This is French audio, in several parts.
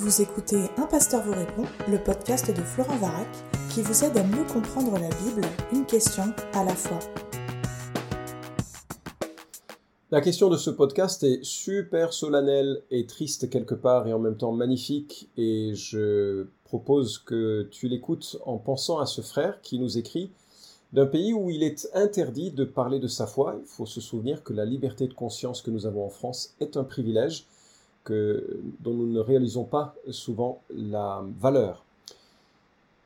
Vous écoutez Un pasteur vous répond, le podcast de Florent Varac, qui vous aide à mieux comprendre la Bible, une question à la fois. La question de ce podcast est super solennelle et triste quelque part et en même temps magnifique et je propose que tu l'écoutes en pensant à ce frère qui nous écrit d'un pays où il est interdit de parler de sa foi. Il faut se souvenir que la liberté de conscience que nous avons en France est un privilège dont nous ne réalisons pas souvent la valeur.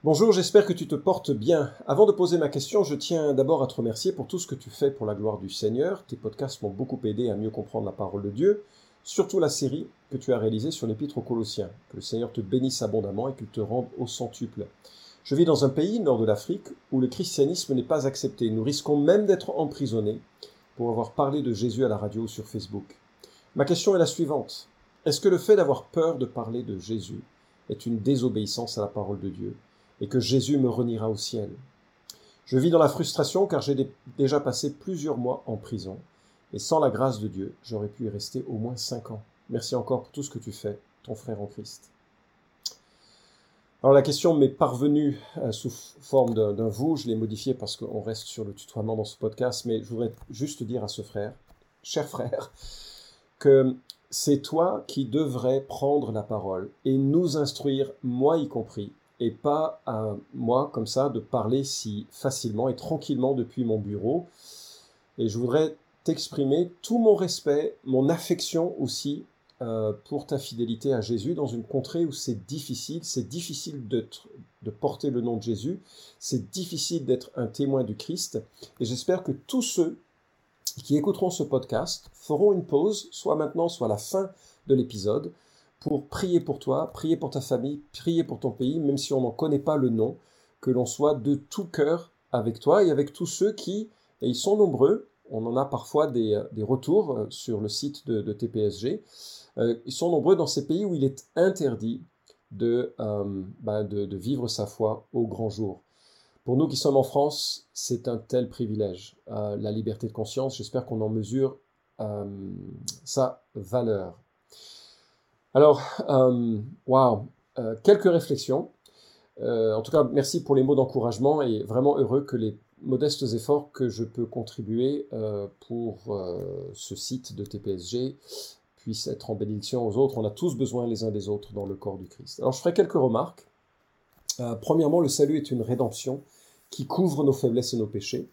Bonjour, j'espère que tu te portes bien. Avant de poser ma question, je tiens d'abord à te remercier pour tout ce que tu fais pour la gloire du Seigneur. Tes podcasts m'ont beaucoup aidé à mieux comprendre la parole de Dieu, surtout la série que tu as réalisée sur l'Épître aux Colossiens. Que le Seigneur te bénisse abondamment et qu'il te rende au centuple. Je vis dans un pays, nord de l'Afrique, où le christianisme n'est pas accepté. Nous risquons même d'être emprisonnés pour avoir parlé de Jésus à la radio ou sur Facebook. Ma question est la suivante. Est-ce que le fait d'avoir peur de parler de Jésus est une désobéissance à la parole de Dieu et que Jésus me reniera au ciel? Je vis dans la frustration car j'ai déjà passé plusieurs mois en prison et sans la grâce de Dieu, j'aurais pu y rester au moins cinq ans. Merci encore pour tout ce que tu fais, ton frère en Christ. Alors la question m'est parvenue euh, sous forme d'un vous, je l'ai modifié parce qu'on reste sur le tutoiement dans ce podcast, mais je voudrais juste dire à ce frère, cher frère, que c'est toi qui devrais prendre la parole et nous instruire, moi y compris, et pas à moi comme ça de parler si facilement et tranquillement depuis mon bureau. Et je voudrais t'exprimer tout mon respect, mon affection aussi euh, pour ta fidélité à Jésus dans une contrée où c'est difficile, c'est difficile de porter le nom de Jésus, c'est difficile d'être un témoin du Christ. Et j'espère que tous ceux qui écouteront ce podcast feront une pause, soit maintenant, soit à la fin de l'épisode, pour prier pour toi, prier pour ta famille, prier pour ton pays, même si on n'en connaît pas le nom, que l'on soit de tout cœur avec toi et avec tous ceux qui, et ils sont nombreux, on en a parfois des, retours euh, sur le site de, TPSG, euh, ils sont nombreux dans ces pays où il est interdit de, euh, bah, de vivre sa foi au grand jour. Pour nous qui sommes en France, c'est un tel privilège. Euh, la liberté de conscience, j'espère qu'on en mesure euh, sa valeur. Alors, euh, waouh, quelques réflexions. en tout cas, merci pour les mots d'encouragement et vraiment heureux que les modestes efforts que je peux contribuer pour ce site de TPSG puissent être en bénédiction aux autres. On a tous besoin les uns des autres dans le corps du Christ. Alors, je ferai quelques remarques. premièrement, le salut est une rédemption qui couvre nos faiblesses et nos péchés.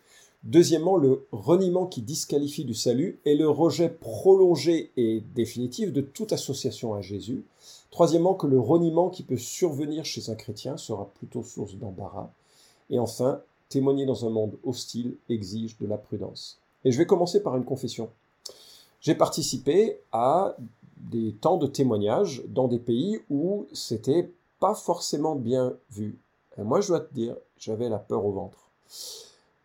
Deuxièmement, le reniement qui disqualifie du salut et le rejet prolongé et définitif de toute association à Jésus. Troisièmement, que le reniement qui peut survenir chez un chrétien sera plutôt source d'embarras. Et enfin, témoigner dans un monde hostile exige de la prudence. Et je vais commencer par une confession. J'ai participé à des temps de témoignage dans des pays où c'était pas forcément bien vu. Moi, je dois te dire, j'avais la peur au ventre.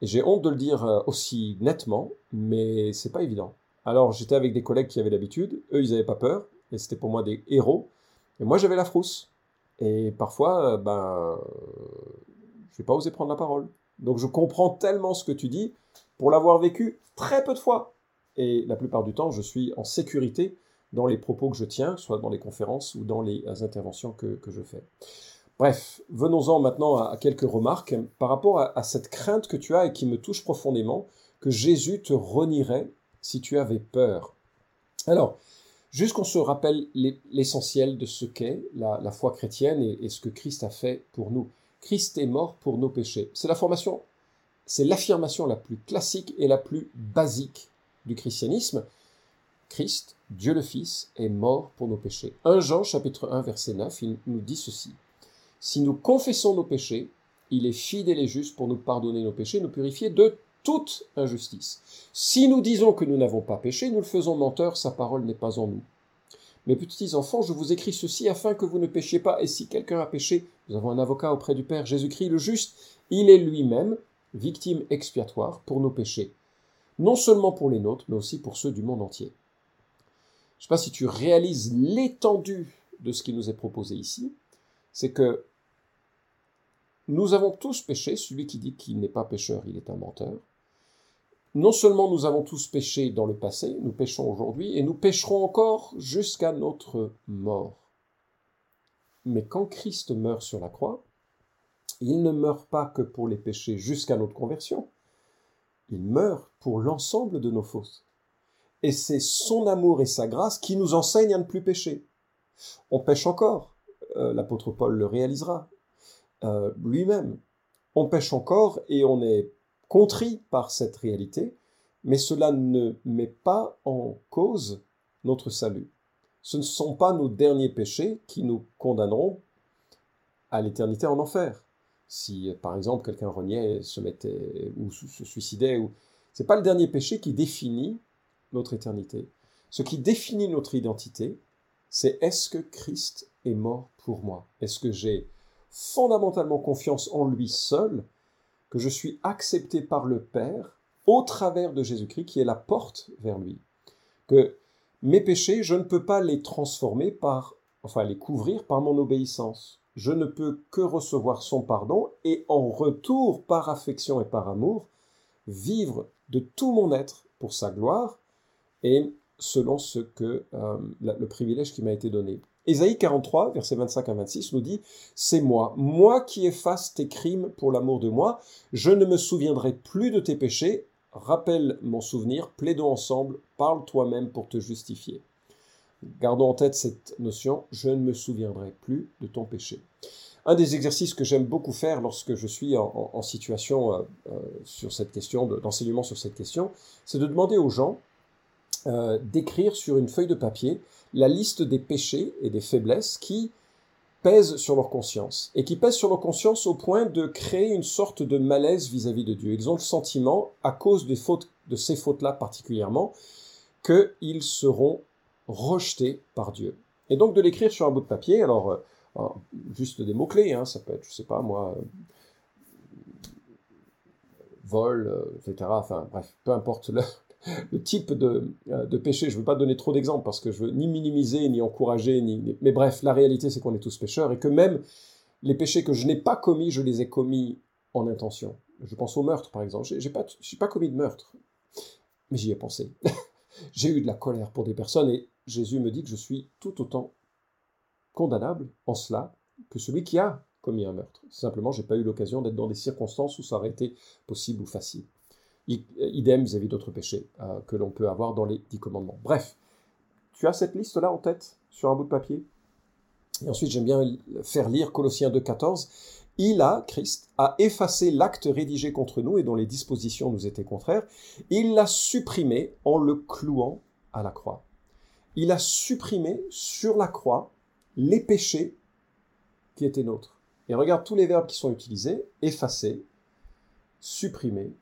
Et j'ai honte de le dire euh, aussi nettement, mais c'est pas évident. Alors j'étais avec des collègues qui avaient l'habitude, eux ils n'avaient pas peur, et c'était pour moi des héros, et moi j'avais la frousse. Et parfois, euh, ben, je n'ai pas osé prendre la parole. Donc je comprends tellement ce que tu dis pour l'avoir vécu très peu de fois. Et la plupart du temps, je suis en sécurité dans les propos que je tiens, soit dans les conférences ou dans les interventions que je fais. Bref, venons-en maintenant à, quelques remarques par rapport à, cette crainte que tu as et qui me touche profondément, que Jésus te renierait si tu avais peur. Alors, juste qu'on se rappelle l'essentiel de ce qu'est la, foi chrétienne et, et, ce que Christ a fait pour nous. Christ est mort pour nos péchés. C'est la formation, c'est l'affirmation la plus classique et la plus basique du christianisme. Christ, Dieu le Fils, est mort pour nos péchés. 1 Jean chapitre 1 verset 9, il nous dit ceci. Si nous confessons nos péchés, il est fidèle et juste pour nous pardonner nos péchés, nous purifier de toute injustice. Si nous disons que nous n'avons pas péché, nous le faisons menteur, sa parole n'est pas en nous. Mes petits enfants, je vous écris ceci afin que vous ne péchiez pas, et si quelqu'un a péché, nous avons un avocat auprès du Père, Jésus-Christ le juste, il est lui-même victime expiatoire pour nos péchés, non seulement pour les nôtres, mais aussi pour ceux du monde entier. Je ne sais pas si tu réalises l'étendue de ce qui nous est proposé ici, c'est que nous avons tous péché, celui qui dit qu'il n'est pas pécheur, il est un menteur. Non seulement nous avons tous péché dans le passé, nous péchons aujourd'hui, et nous pécherons encore jusqu'à notre mort. Mais quand Christ meurt sur la croix, il ne meurt pas que pour les péchés jusqu'à notre conversion, il meurt pour l'ensemble de nos fautes. Et c'est son amour et sa grâce qui nous enseignent à ne plus pécher. On pêche encore, euh, l'apôtre Paul le réalisera euh, lui-même. On pêche encore et on est contrit par cette réalité, mais cela ne met pas en cause notre salut. Ce ne sont pas nos derniers péchés qui nous condamneront à l'éternité en enfer. Si, par exemple, quelqu'un reniait, se mettait ou se suicidait, ou c'est pas le dernier péché qui définit notre éternité. Ce qui définit notre identité, c'est est-ce que Christ est mort pour moi Est-ce que j'ai fondamentalement confiance en lui seul, que je suis accepté par le Père au travers de Jésus-Christ qui est la porte vers lui Que mes péchés, je ne peux pas les transformer par, enfin les couvrir par mon obéissance. Je ne peux que recevoir son pardon et en retour, par affection et par amour, vivre de tout mon être pour sa gloire et selon ce que euh, le privilège qui m'a été donné. Ésaïe 43, versets 25 à 26 nous dit C'est moi, moi qui efface tes crimes pour l'amour de moi, je ne me souviendrai plus de tes péchés, rappelle mon souvenir, plaidons ensemble, parle toi-même pour te justifier. Gardons en tête cette notion, je ne me souviendrai plus de ton péché. Un des exercices que j'aime beaucoup faire lorsque je suis en, situation euh, euh, sur cette question, d'enseignement sur cette question, c'est de demander aux gens euh, d'écrire sur une feuille de papier la liste des péchés et des faiblesses qui pèsent sur leur conscience, et qui pèsent sur leur conscience au point de créer une sorte de malaise vis-à-vis de Dieu. Ils ont le sentiment, à cause des fautes, de ces fautes-là particulièrement, qu'ils seront rejetés par Dieu. Et donc de l'écrire sur un bout de papier, alors euh, juste des mots-clés, hein, ça peut être, je sais pas moi, euh, vol, etc. Enfin bref, peu importe le, le type de, euh, de péché. Je ne veux pas donner trop d'exemples parce que je veux ni minimiser, ni encourager, ni... mais bref, la réalité c'est qu'on est tous pécheurs et que même les péchés que je n'ai pas commis, je les ai commis en intention. Je pense au meurtre par exemple. Je n'ai pas, pas commis de meurtre, mais j'y ai pensé. j'ai eu de la colère pour des personnes et Jésus me dit que je suis tout autant condamnable en cela que celui qui a commis un meurtre. Simplement, j'ai pas eu l'occasion d'être dans des circonstances où ça aurait été possible ou facile. Idem vis-à-vis d'autres péchés euh, que l'on peut avoir dans les dix commandements. Bref, tu as cette liste-là en tête sur un bout de papier? Et ensuite, j'aime bien faire lire Colossiens 2.14. Il a, Christ, a effacé l'acte rédigé contre nous et dont les dispositions nous étaient contraires. Il l'a supprimé en le clouant à la croix. Il a supprimé sur la croix les péchés qui étaient nôtres. Et regarde tous les verbes qui sont utilisés, effacer, supprimer,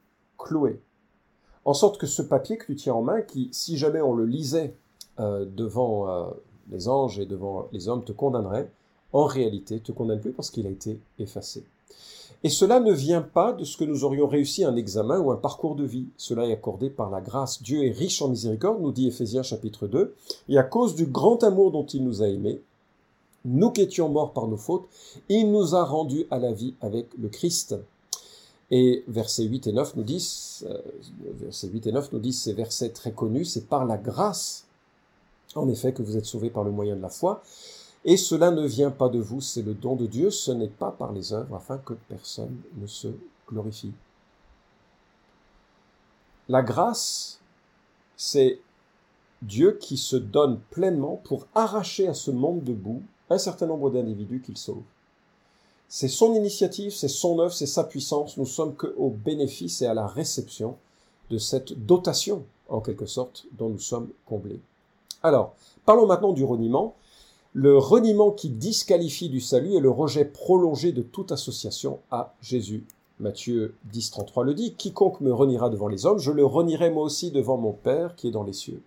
En sorte que ce papier que tu tiens en main, qui, si jamais on le lisait euh, devant euh, les anges et devant les hommes, te condamnerait, en réalité te condamne plus parce qu'il a été effacé. Et cela ne vient pas de ce que nous aurions réussi un examen ou un parcours de vie. Cela est accordé par la grâce. Dieu est riche en miséricorde, nous dit Ephésiens chapitre 2, et à cause du grand amour dont il nous a aimés, nous qui étions morts par nos fautes, il nous a rendus à la vie avec le Christ. Et versets 8 et 9 nous disent, euh, versets 8 et 9 nous disent ces versets très connus, c'est par la grâce, en effet, que vous êtes sauvés par le moyen de la foi. Et cela ne vient pas de vous, c'est le don de Dieu, ce n'est pas par les œuvres, afin que personne ne se glorifie. La grâce, c'est Dieu qui se donne pleinement pour arracher à ce monde de boue un certain nombre d'individus qu'il sauve. C'est son initiative, c'est son œuvre, c'est sa puissance. Nous sommes qu'au bénéfice et à la réception de cette dotation, en quelque sorte, dont nous sommes comblés. Alors, parlons maintenant du reniement. Le reniement qui disqualifie du salut est le rejet prolongé de toute association à Jésus. Matthieu 10, 33 le dit, Quiconque me reniera devant les hommes, je le renierai moi aussi devant mon Père qui est dans les cieux.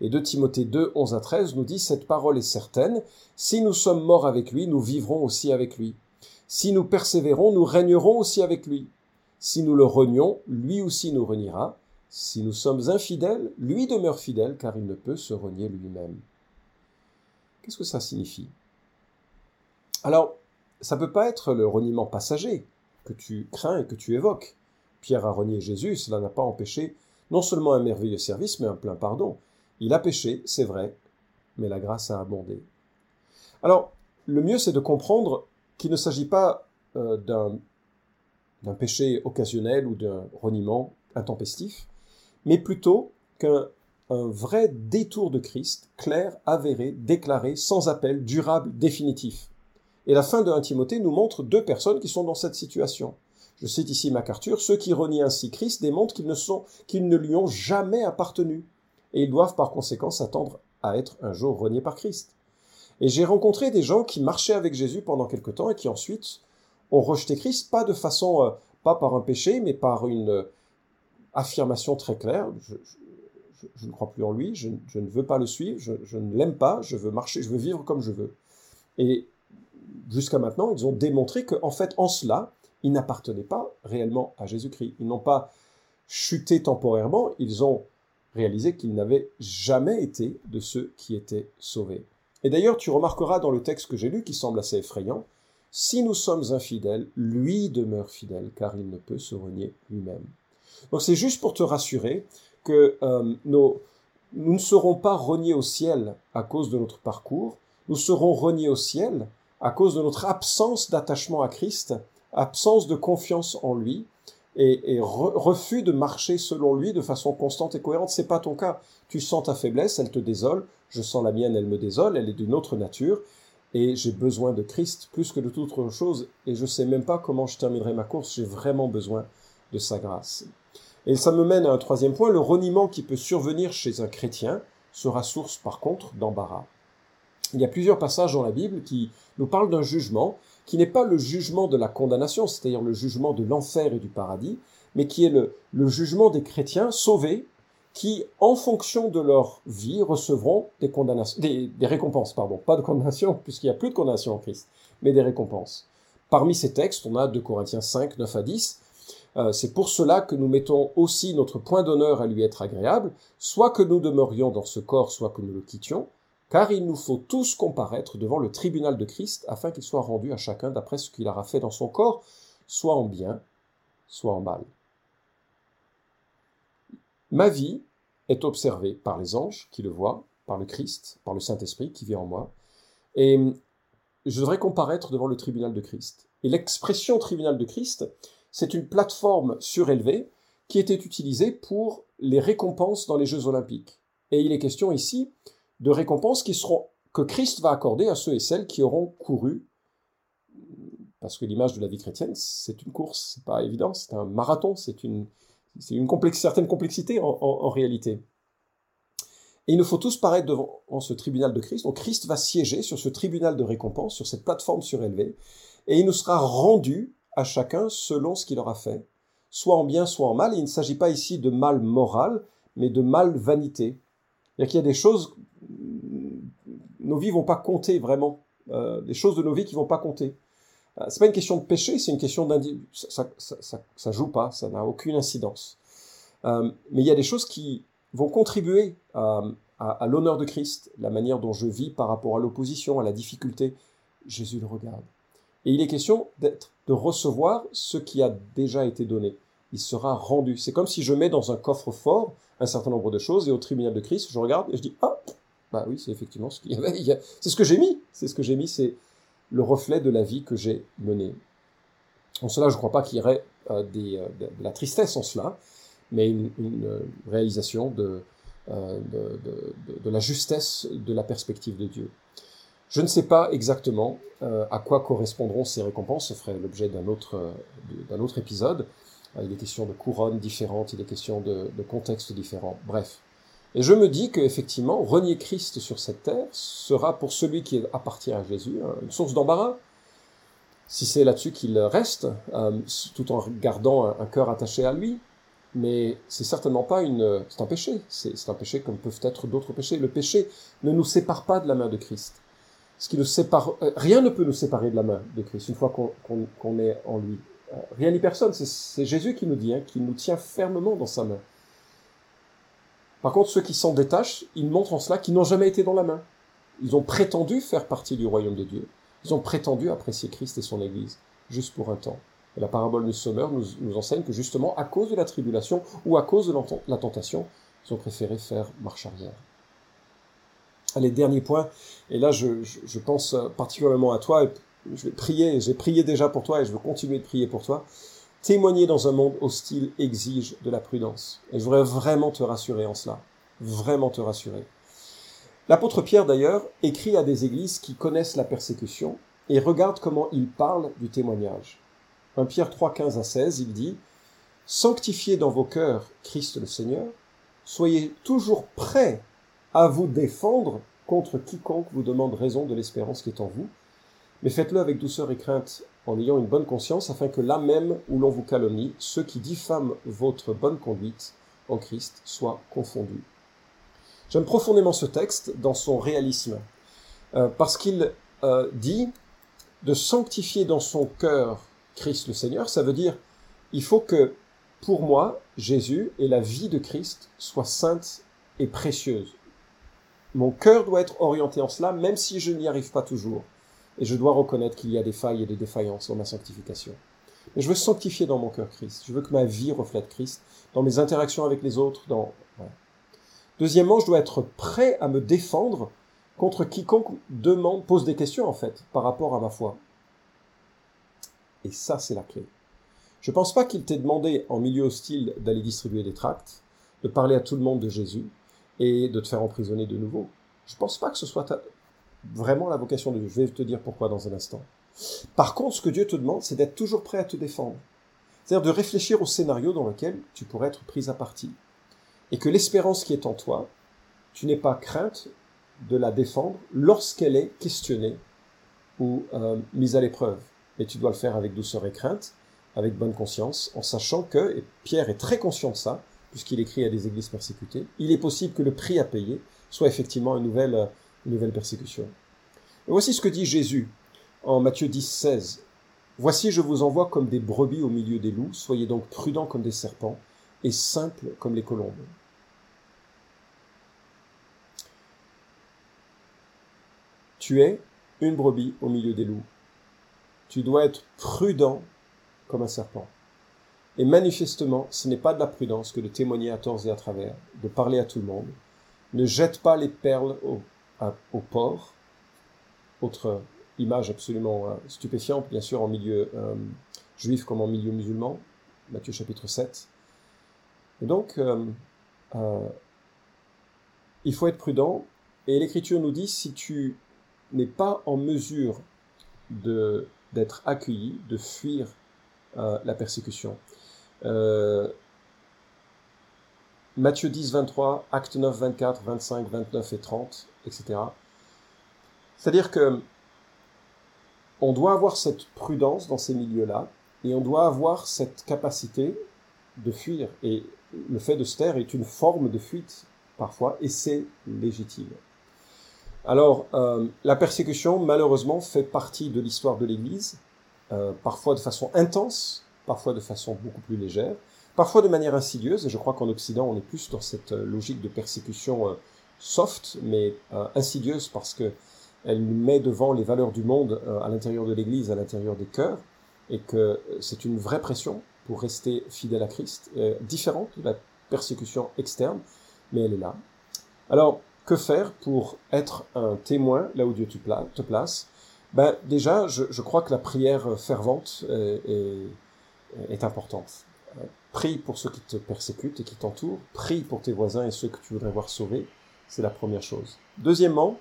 Et de Timothée 2, 11 à 13 nous dit, Cette parole est certaine, si nous sommes morts avec lui, nous vivrons aussi avec lui. Si nous persévérons, nous régnerons aussi avec lui. Si nous le renions, lui aussi nous reniera. Si nous sommes infidèles, lui demeure fidèle, car il ne peut se renier lui-même. Qu'est-ce que ça signifie? Alors, ça ne peut pas être le reniement passager que tu crains et que tu évoques. Pierre a renié Jésus, cela n'a pas empêché non seulement un merveilleux service, mais un plein pardon. Il a péché, c'est vrai, mais la grâce a abondé. Alors, le mieux c'est de comprendre qu'il ne s'agit pas euh, d'un péché occasionnel ou d'un reniement intempestif, mais plutôt qu'un vrai détour de Christ, clair, avéré, déclaré, sans appel, durable, définitif. Et la fin de 1 Timothée nous montre deux personnes qui sont dans cette situation. Je cite ici MacArthur, ceux qui renient ainsi Christ démontrent qu'ils ne, sont, qu'ils ne lui ont jamais appartenu, et ils doivent par conséquent s'attendre à être un jour reniés par Christ. Et j'ai rencontré des gens qui marchaient avec Jésus pendant quelque temps et qui ensuite ont rejeté Christ, pas de façon, euh, pas par un péché, mais par une euh, affirmation très claire. Je, ne crois plus en lui, je, ne veux pas le suivre, je, ne l'aime pas, je veux marcher, je veux vivre comme je veux. Et jusqu'à maintenant, ils ont démontré qu'en fait, en cela, ils n'appartenaient pas réellement à Jésus-Christ. Ils n'ont pas chuté temporairement, ils ont réalisé qu'ils n'avaient jamais été de ceux qui étaient sauvés. Et d'ailleurs, tu remarqueras dans le texte que j'ai lu, qui semble assez effrayant, si nous sommes infidèles, lui demeure fidèle, car il ne peut se renier lui-même. Donc c'est juste pour te rassurer que euh, nous ne serons pas reniés au ciel à cause de notre parcours, nous serons reniés au ciel à cause de notre absence d'attachement à Christ, absence de confiance en lui, et, refus de marcher selon lui de façon constante et cohérente. C'est pas ton cas. Tu sens ta faiblesse, elle te désole. Je sens la mienne, elle me désole. Elle est d'une autre nature. Et j'ai besoin de Christ plus que de toute autre chose. Et je sais même pas comment je terminerai ma course. J'ai vraiment besoin de sa grâce. Et ça me mène à un troisième point. Le reniement qui peut survenir chez un chrétien sera source, par contre, d'embarras. Il y a plusieurs passages dans la Bible qui nous parlent d'un jugement qui n'est pas le jugement de la condamnation, c'est-à-dire le jugement de l'enfer et du paradis, mais qui est le, jugement des chrétiens sauvés qui, en fonction de leur vie, recevront des, condamnations, des, récompenses, pardon, pas de condamnation, puisqu'il n'y a plus de condamnation en Christ, mais des récompenses. Parmi ces textes, on a 2 Corinthiens 5, 9 à 10. Euh, c'est pour cela que nous mettons aussi notre point d'honneur à lui être agréable, soit que nous demeurions dans ce corps, soit que nous le quittions, car il nous faut tous comparaître devant le tribunal de Christ afin qu'il soit rendu à chacun d'après ce qu'il aura fait dans son corps, soit en bien, soit en mal. Ma vie est observée par les anges qui le voient, par le Christ, par le Saint-Esprit qui vit en moi, et je devrais comparaître devant le tribunal de Christ. Et l'expression tribunal de Christ, c'est une plateforme surélevée qui était utilisée pour les récompenses dans les Jeux olympiques. Et il est question ici de récompenses qui seront, que Christ va accorder à ceux et celles qui auront couru. Parce que l'image de la vie chrétienne, c'est une course, c'est pas évident, c'est un marathon, c'est une, c'est une certaine complexité en, réalité. Et il nous faut tous paraître devant ce tribunal de Christ. Donc Christ va siéger sur ce tribunal de récompense, sur cette plateforme surélevée, et il nous sera rendu à chacun selon ce qu'il aura fait, soit en bien, soit en mal. Il ne s'agit pas ici de mal moral, mais de mal vanité. Il y a des choses nos vies vont pas compter vraiment. Euh, des choses de nos vies qui vont pas compter. Euh, c'est pas une question de péché, c'est une question d'individu. Ça, ça, joue pas, ça n'a aucune incidence. Euh, mais il y a des choses qui vont contribuer à, à l'honneur de Christ, la manière dont je vis par rapport à l'opposition, à la difficulté. Jésus le regarde. Et il est question d'être, de recevoir ce qui a déjà été donné. Il sera rendu. C'est comme si je mets dans un coffre fort un certain nombre de choses et au tribunal de Christ, je regarde et je dis, ah, bah oui, c'est effectivement ce qu'il y avait. C'est ce que j'ai mis. C'est ce que j'ai mis, c'est le reflet de la vie que j'ai menée. En cela, je ne crois pas qu'il y aurait euh, euh, de, la tristesse en cela, mais une, euh, réalisation de, la justesse de la perspective de Dieu. Je ne sais pas exactement à quoi correspondront ces récompenses, ce ferait l'objet d'un autre, d'un autre épisode. il est question de couronnes différentes, il est question de contextes différents. Bref, et je me dis qu'effectivement, renier Christ sur cette terre sera pour celui qui appartient à Jésus hein, une source d'embarras. Si c'est là-dessus qu'il reste, euh, tout en gardant un, cœur attaché à lui, mais c'est certainement pas une, c'est un péché. C'est un péché comme peuvent être d'autres péchés. Le péché ne nous sépare pas de la main de Christ. Ce qui nous sépare, euh, rien ne peut nous séparer de la main de Christ une fois qu'on est en lui. Euh, rien ni personne. C'est Jésus qui nous dit, hein, qui nous tient fermement dans sa main. Par contre, ceux qui s'en détachent, ils montrent en cela qu'ils n'ont jamais été dans la main. Ils ont prétendu faire partie du royaume de Dieu. Ils ont prétendu apprécier Christ et son Église, juste pour un temps. Et la parabole du sommeur nous, enseigne que justement, à cause de la tribulation ou à cause de la tentation, ils ont préféré faire marche arrière. Allez, dernier point, et là je, pense particulièrement à toi, je vais prier, j'ai prié déjà pour toi et je veux continuer de prier pour toi. Témoigner dans un monde hostile exige de la prudence. Et je voudrais vraiment te rassurer en cela. Vraiment te rassurer. L'apôtre Pierre, d'ailleurs, écrit à des églises qui connaissent la persécution et regarde comment il parle du témoignage. 1 Pierre 3, 15 à 16, il dit Sanctifiez dans vos cœurs Christ le Seigneur, soyez toujours prêts à vous défendre contre quiconque vous demande raison de l'espérance qui est en vous, mais faites-le avec douceur et crainte, en ayant une bonne conscience, afin que là même où l'on vous calomnie, ceux qui diffament votre bonne conduite en Christ soient confondus. J'aime profondément ce texte dans son réalisme, euh, parce qu'il euh, dit de sanctifier dans son cœur Christ le Seigneur, ça veut dire il faut que pour moi, Jésus et la vie de Christ soient saintes et précieuses. Mon cœur doit être orienté en cela, même si je n'y arrive pas toujours. Et je dois reconnaître qu'il y a des failles et des défaillances dans ma sanctification. Mais je veux sanctifier dans mon cœur Christ. Je veux que ma vie reflète Christ dans mes interactions avec les autres. Dans... Deuxièmement, je dois être prêt à me défendre contre quiconque demande, pose des questions en fait, par rapport à ma foi. Et ça, c'est la clé. Je ne pense pas qu'il t'ait demandé en milieu hostile d'aller distribuer des tracts, de parler à tout le monde de Jésus et de te faire emprisonner de nouveau. Je ne pense pas que ce soit vraiment la vocation de Dieu. Je vais te dire pourquoi dans un instant. Par contre, ce que Dieu te demande, c'est d'être toujours prêt à te défendre. C'est-à-dire de réfléchir au scénario dans lequel tu pourrais être pris à partie. Et que l'espérance qui est en toi, tu n'aies pas crainte de la défendre lorsqu'elle est questionnée ou euh, mise à l'épreuve. Mais tu dois le faire avec douceur et crainte, avec bonne conscience, en sachant que, et Pierre est très conscient de ça, puisqu'il écrit à des églises persécutées, il est possible que le prix à payer soit effectivement une nouvelle nouvelle persécution. Et voici ce que dit Jésus en Matthieu 10, 16. Voici, je vous envoie comme des brebis au milieu des loups, soyez donc prudents comme des serpents et simples comme les colombes. Tu es une brebis au milieu des loups. Tu dois être prudent comme un serpent. Et manifestement, ce n'est pas de la prudence que de témoigner à tort et à travers, de parler à tout le monde. Ne jette pas les perles au au port. Autre image absolument euh, stupéfiante, bien sûr, en milieu euh, juif comme en milieu musulman, Matthieu chapitre 7. Et donc, euh, il faut être prudent, et l'Écriture nous dit, si tu n'es pas en mesure d'être accueilli, de fuir la persécution. Matthieu 10, 23, Acte 9, 24, 25, 29 et 30 etc. C'est-à-dire que on doit avoir cette prudence dans ces milieux-là et on doit avoir cette capacité de fuir. Et le fait de se taire est une forme de fuite parfois et c'est légitime. Alors, euh, la persécution, malheureusement, fait partie de l'histoire de l'Église, euh, parfois de façon intense, parfois de façon beaucoup plus légère, parfois de manière insidieuse, et je crois qu'en Occident, on est plus dans cette euh, logique de persécution soft, mais euh, insidieuse parce que elle met devant les valeurs du monde euh, à l'intérieur de l'Église, à l'intérieur des cœurs, et que c'est une vraie pression pour rester fidèle à Christ, euh, différente de la persécution externe, mais elle est là. Alors, que faire pour être un témoin là où Dieu te place? Ben, Déjà, je, je, crois que la prière fervente est, est importante. Prie pour ceux qui te persécutent et qui t'entourent, prie pour tes voisins et ceux que tu voudrais voir sauvés, c'est la première chose. Deuxièmement,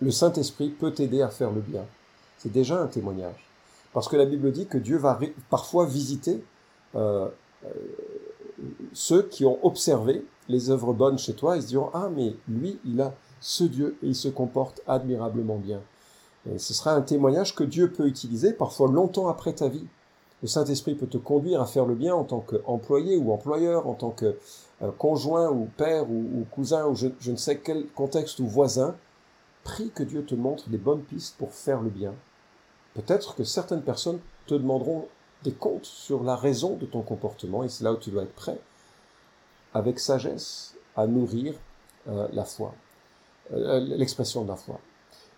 le Saint-Esprit peut t'aider à faire le bien. C'est déjà un témoignage. Parce que la Bible dit que Dieu va parfois visiter euh, euh, ceux qui ont observé les œuvres bonnes chez toi et se diront Ah, mais lui, il a ce Dieu et il se comporte admirablement bien. Et ce sera un témoignage que Dieu peut utiliser parfois longtemps après ta vie. Le Saint-Esprit peut te conduire à faire le bien en tant qu'employé ou employeur, en tant que conjoint ou père ou, cousin ou je, ne sais quel contexte ou voisin. Prie que Dieu te montre les bonnes pistes pour faire le bien. Peut-être que certaines personnes te demanderont des comptes sur la raison de ton comportement et c'est là où tu dois être prêt, avec sagesse, à nourrir euh, la foi, euh, l'expression de la foi.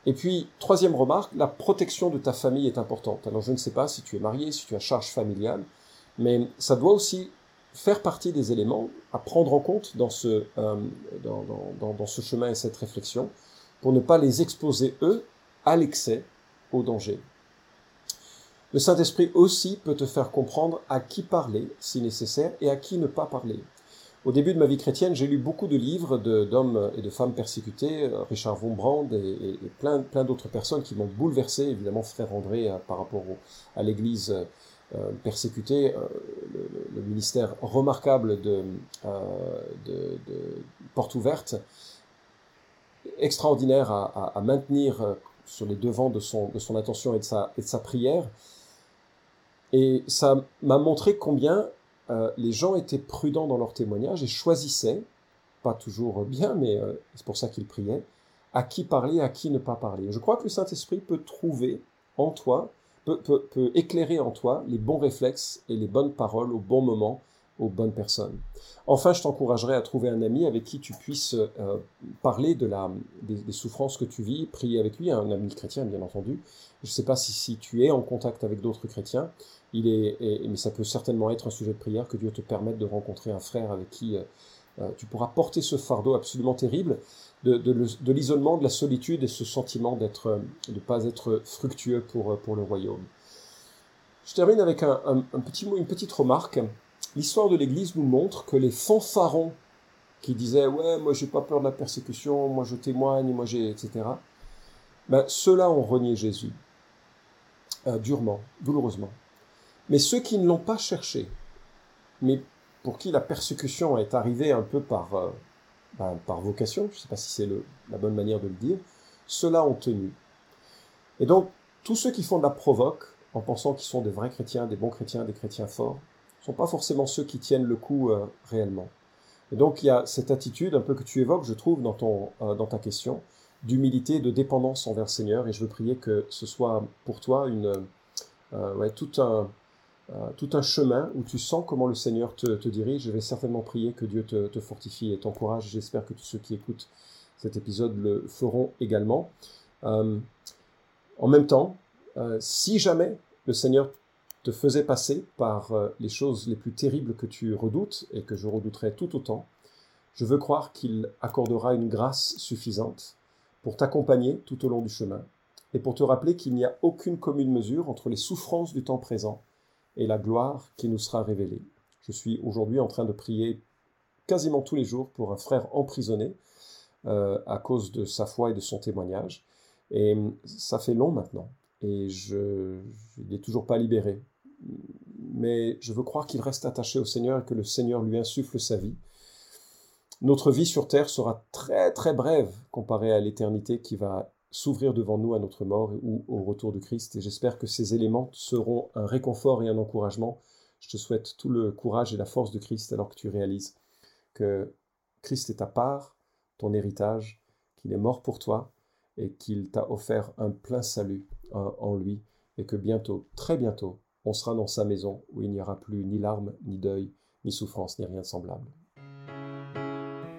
Et puis, troisième remarque, la protection de ta famille est importante. Alors, je ne sais pas si tu es marié, si tu as charge familiale, mais ça doit aussi faire partie des éléments à prendre en compte dans ce, euh, dans, dans, ce chemin et cette réflexion. pour ne pas les exposer, eux, à l'excès, au danger. Le Saint-Esprit aussi peut te faire comprendre à qui parler, si nécessaire, et à qui ne pas parler. Au début de ma vie chrétienne, j'ai lu beaucoup de livres d'hommes et de femmes persécutés, euh, Richard Wombrand et, et, plein, plein d'autres personnes qui m'ont bouleversé, évidemment frère André euh, par rapport à l'Église euh, persécutée, le, ministère remarquable de, de, Porte Ouverte, extraordinaire à, maintenir sur les devants de son, de son attention et de sa, de sa prière. Et ça m'a montré combien euh, les gens étaient prudents dans leur témoignage et choisissaient, pas toujours bien, mais euh, c'est pour ça qu'ils priaient, à qui parler, à qui ne pas parler. Je crois que le Saint-Esprit peut trouver en toi, peut, éclairer en toi les bons réflexes et les bonnes paroles au bon moment, aux bonnes personnes. Enfin, je t'encouragerais à trouver un ami avec qui tu puisses euh, parler de la, des, souffrances que tu vis, prier avec lui, un ami chrétien bien entendu. Je ne sais pas si, tu es en contact avec d'autres chrétiens, il est, mais ça peut certainement être un sujet de prière que Dieu te permette de rencontrer un frère avec qui euh, tu pourras porter ce fardeau absolument terrible de, de, l'isolement, de la solitude et ce sentiment d'être, de ne pas être fructueux pour, pour le royaume. Je termine avec un, petit mot, une petite remarque. L'histoire de l'Église nous montre que les fanfarons qui disaient ouais moi j'ai pas peur de la persécution, moi je témoigne, moi j'ai etc. Ben, ceux-là ont renié Jésus euh, durement, douloureusement. Mais ceux qui ne l'ont pas cherché, mais pour qui la persécution est arrivée un peu par, euh, ben, par vocation, je ne sais pas si c'est la bonne manière de le dire, ceux-là ont tenu. Et donc, tous ceux qui font de la provoque, en pensant qu'ils sont des vrais chrétiens, des bons chrétiens, des chrétiens forts, ne sont pas forcément ceux qui tiennent le coup euh, réellement. Et donc, il y a cette attitude un peu que tu évoques, je trouve, dans, ton, euh, dans ta question, d'humilité, de dépendance envers le Seigneur, et je veux prier que ce soit pour toi une, tout un, tout un chemin où tu sens comment le Seigneur te, dirige. Je vais certainement prier que Dieu te, fortifie et t'encourage. J'espère que tous ceux qui écoutent cet épisode le feront également. Euh, en même temps, euh, si jamais le Seigneur te faisait passer par les choses les plus terribles que tu redoutes et que je redouterais tout autant, je veux croire qu'il accordera une grâce suffisante pour t'accompagner tout au long du chemin et pour te rappeler qu'il n'y a aucune commune mesure entre les souffrances du temps présent et la gloire qui nous sera révélée. Je suis aujourd'hui en train de prier quasiment tous les jours pour un frère emprisonné euh, à cause de sa foi et de son témoignage. Et ça fait long maintenant. Et je n'ai toujours pas libéré. Mais je veux croire qu'il reste attaché au Seigneur et que le Seigneur lui insuffle sa vie. Notre vie sur terre sera très très brève comparée à l'éternité qui va s'ouvrir devant nous à notre mort ou au retour de Christ. Et j'espère que ces éléments seront un réconfort et un encouragement. Je te souhaite tout le courage et la force de Christ alors que tu réalises que Christ est ta part, ton héritage, qu'il est mort pour toi et qu'il t'a offert un plein salut euh, en lui et que bientôt, très bientôt, on sera dans sa maison où il n'y aura plus ni larmes, ni deuil, ni souffrance, ni rien de semblable.